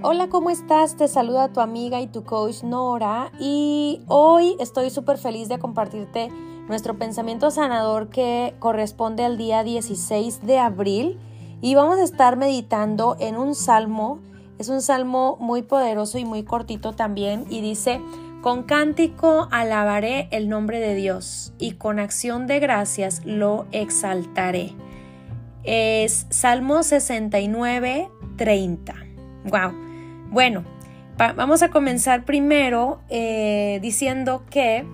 Hola, ¿cómo estás? Te saluda tu amiga y tu coach Nora y hoy estoy súper feliz de compartirte nuestro pensamiento sanador que corresponde al día 16 de abril y vamos a estar meditando en un salmo, es un salmo muy poderoso y muy cortito también y dice, con cántico alabaré el nombre de Dios y con acción de gracias lo exaltaré. Es Salmo 69, 30. Wow. Bueno, vamos a comenzar primero eh, diciendo que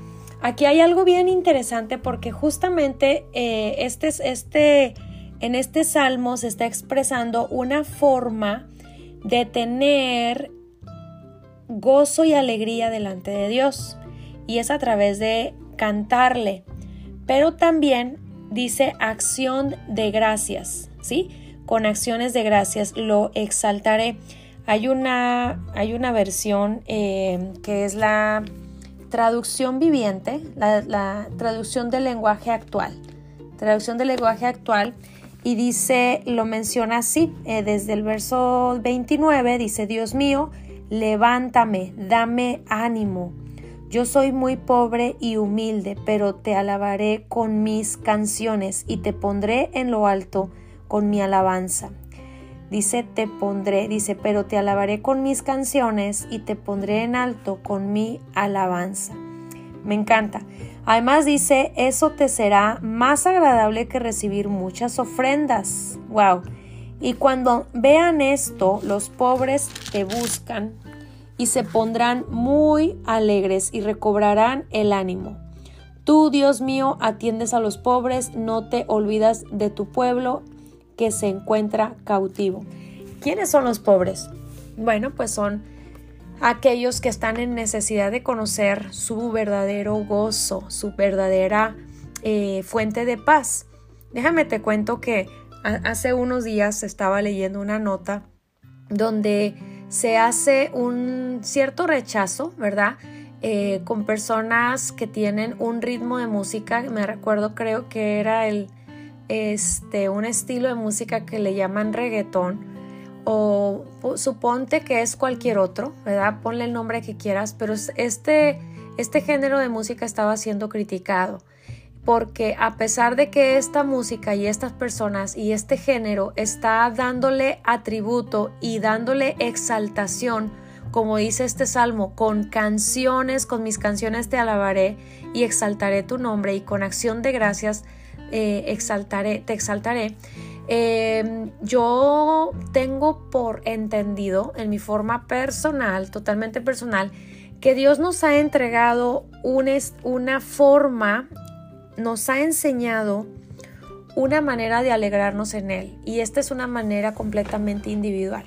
aquí hay algo bien interesante porque justamente eh, este, este, en este salmo se está expresando una forma de tener gozo y alegría delante de Dios y es a través de cantarle, pero también dice acción de gracias, ¿sí? Con acciones de gracias lo exaltaré. Hay una, hay una versión eh, que es la traducción viviente, la, traducción del lenguaje actual. Traducción del lenguaje actual y dice, lo menciona así, eh, desde el verso 29, dice, Dios mío, levántame, dame ánimo. Yo soy muy pobre y humilde, pero te alabaré con mis canciones y te pondré en lo alto con mi alabanza. Dice, te pondré, dice, pero te alabaré con mis canciones y te pondré en alto con mi alabanza. Me encanta. Además dice, eso te será más agradable que recibir muchas ofrendas. Wow. Y cuando vean esto, los pobres te buscan y se pondrán muy alegres y recobrarán el ánimo. Tú, Dios mío, atiendes a los pobres, no te olvidas de tu pueblo que se encuentra cautivo. ¿Quiénes son los pobres? Bueno, pues son aquellos que están en necesidad de conocer su verdadero gozo, su verdadera eh, fuente de paz. Déjame te cuento que hace unos días estaba leyendo una nota donde se hace un cierto rechazo, ¿verdad? Eh, con personas que tienen un ritmo de música, me recuerdo creo que era el este, un estilo de música que le llaman reggaetón o suponte que es cualquier otro, ¿verdad? Ponle el nombre que quieras, pero este, este género de música estaba siendo criticado porque a pesar de que esta música y estas personas y este género está dándole atributo y dándole exaltación, como dice este salmo, con canciones, con mis canciones te alabaré y exaltaré tu nombre y con acción de gracias eh, exaltaré, te exaltaré. Em, yo tengo por entendido en mi forma personal, totalmente personal, que Dios nos ha entregado una forma, nos ha enseñado una manera de alegrarnos en Él y esta es una manera completamente individual.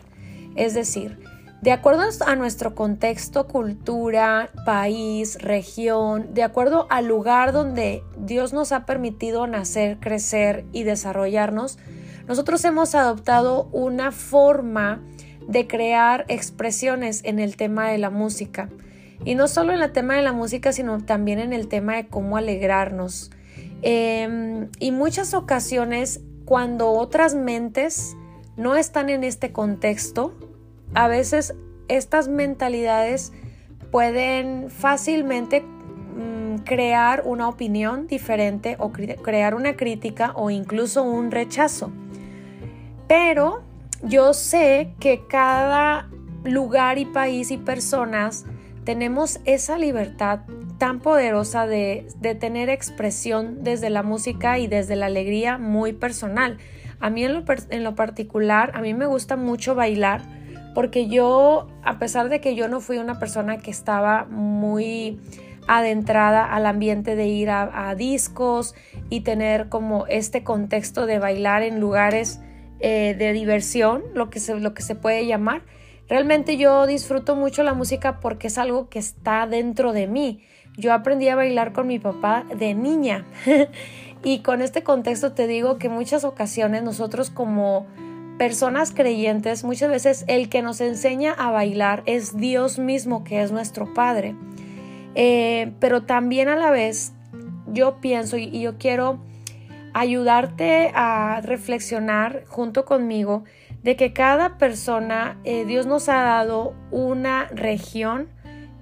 Es decir, de acuerdo a nuestro contexto, cultura, país, región, de acuerdo al lugar donde Dios nos ha permitido nacer, crecer y desarrollarnos, nosotros hemos adoptado una forma de crear expresiones en el tema de la música. Y no solo en el tema de la música, sino también en el tema de cómo alegrarnos. Em, y muchas ocasiones, cuando otras mentes no están en este contexto, a veces estas mentalidades pueden fácilmente mm, crear una opinión diferente o crear una crítica o incluso un rechazo. Pero yo sé que cada lugar y país y personas tenemos esa libertad tan poderosa de, tener expresión desde la música y desde la alegría muy personal. A mí en lo, en lo particular, a mí me gusta mucho bailar porque yo, a pesar de que yo no fui una persona que estaba muy adentrada al ambiente de ir a, discos y tener como este contexto de bailar en lugares eh, de diversión, lo que, se, lo que se puede llamar. Realmente yo disfruto mucho la música porque es algo que está dentro de mí. Yo aprendí a bailar con mi papá de niña y con este contexto te digo que muchas ocasiones nosotros como personas creyentes, muchas veces el que nos enseña a bailar es Dios mismo, que es nuestro Padre. Eh, pero también a la vez yo pienso y yo quiero ayudarte a reflexionar junto conmigo de que cada persona, eh, Dios nos ha dado una región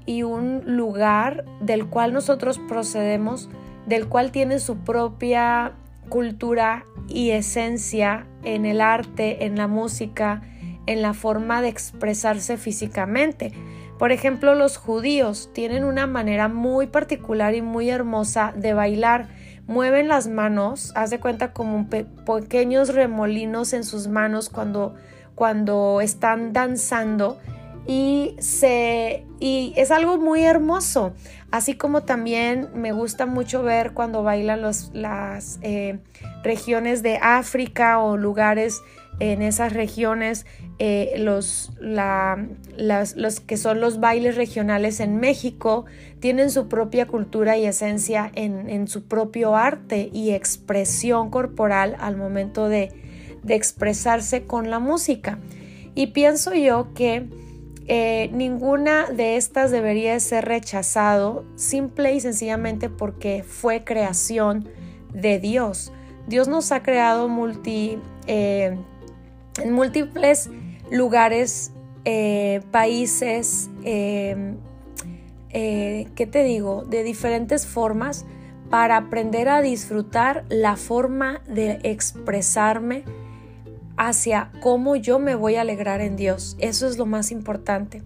y un lugar del cual nosotros procedemos, del cual tiene su propia cultura y esencia en el arte, en la música, en la forma de expresarse físicamente. Por ejemplo, los judíos tienen una manera muy particular y muy hermosa de bailar. Mueven las manos, haz de cuenta como pequeños remolinos en sus manos cuando, cuando están danzando y, se, y es algo muy hermoso. Así como también me gusta mucho ver cuando bailan los, las eh, regiones de África o lugares en esas regiones, eh, los, los que son los bailes regionales en México tienen su propia cultura y esencia en, en su propio arte y expresión corporal al momento de, de expresarse con la música. Y pienso yo que eh, ninguna de estas debería ser rechazado simple y sencillamente porque fue creación de Dios. Dios nos ha creado eh, en múltiples lugares, eh, países, ¿qué te digo? De diferentes formas para aprender a disfrutar la forma de expresarme hacia cómo yo me voy a alegrar en Dios. Eso es lo más importante.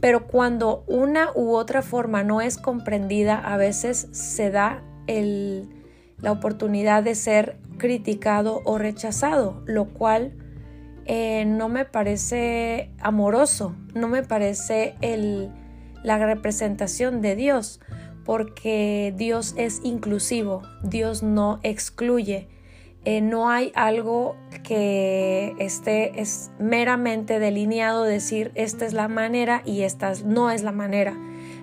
Pero cuando una u otra forma no es comprendida, a veces se da la oportunidad de ser criticado o rechazado, lo cual eh, no me parece amoroso, no me parece la representación de Dios, porque Dios es inclusivo, Dios no excluye. Eh, no hay algo que esté es meramente delineado, decir esta es la manera y esta no es la manera.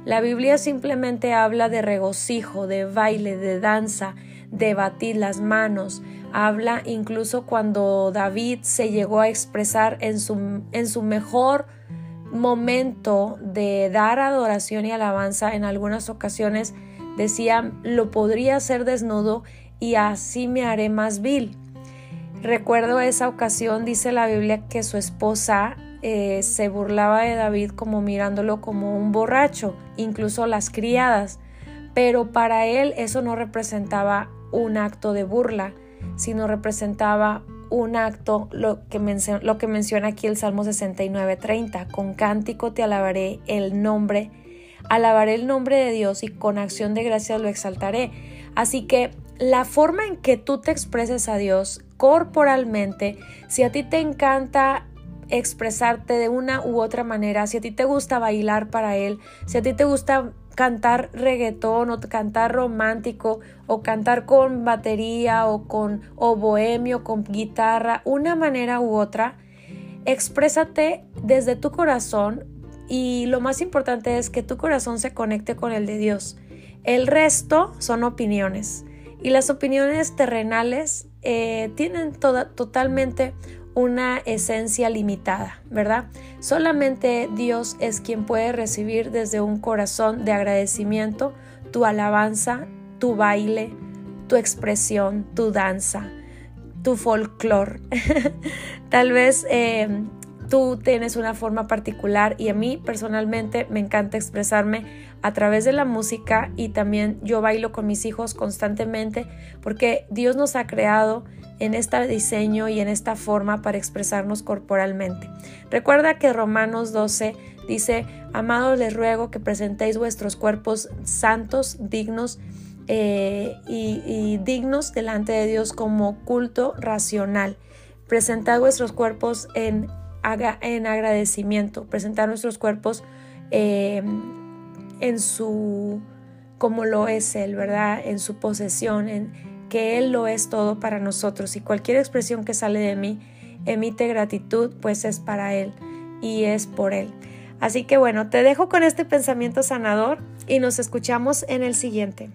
La Biblia simplemente habla de regocijo, de baile, de danza, de batir las manos. Habla incluso cuando David se llegó a expresar en su, en su mejor momento de dar adoración y alabanza en algunas ocasiones decía lo podría hacer desnudo y así me haré más vil. Recuerdo esa ocasión, dice la Biblia, que su esposa eh, se burlaba de David como mirándolo como un borracho, incluso las criadas, pero para él eso no representaba un acto de burla, sino representaba un acto, lo que, lo que menciona aquí el Salmo 69:30, con cántico te alabaré el nombre, alabaré el nombre de Dios y con acción de gracias lo exaltaré. Así que la forma en que tú te expreses a Dios corporalmente, si a ti te encanta expresarte de una u otra manera, si a ti te gusta bailar para Él, si a ti te gusta cantar reggaetón o cantar romántico o cantar con batería o con o bohemio, con guitarra, una manera u otra, exprésate desde tu corazón y lo más importante es que tu corazón se conecte con el de Dios. El resto son opiniones. Y las opiniones terrenales eh, tienen toda, totalmente una esencia limitada, ¿verdad? Solamente Dios es quien puede recibir desde un corazón de agradecimiento tu alabanza, tu baile, tu expresión, tu danza, tu folclore. Tal vez eh, tú tienes una forma particular y a mí personalmente me encanta expresarme a través de la música y también yo bailo con mis hijos constantemente porque Dios nos ha creado en este diseño y en esta forma para expresarnos corporalmente. Recuerda que Romanos 12 dice, amados les ruego que presentéis vuestros cuerpos santos, dignos eh, y, y dignos delante de Dios como culto racional. Presentad vuestros cuerpos en haga en agradecimiento, presentar nuestros cuerpos eh, en su, como lo es Él, ¿verdad? En su posesión, en que Él lo es todo para nosotros y cualquier expresión que sale de mí emite gratitud, pues es para Él y es por Él. Así que bueno, te dejo con este pensamiento sanador y nos escuchamos en el siguiente.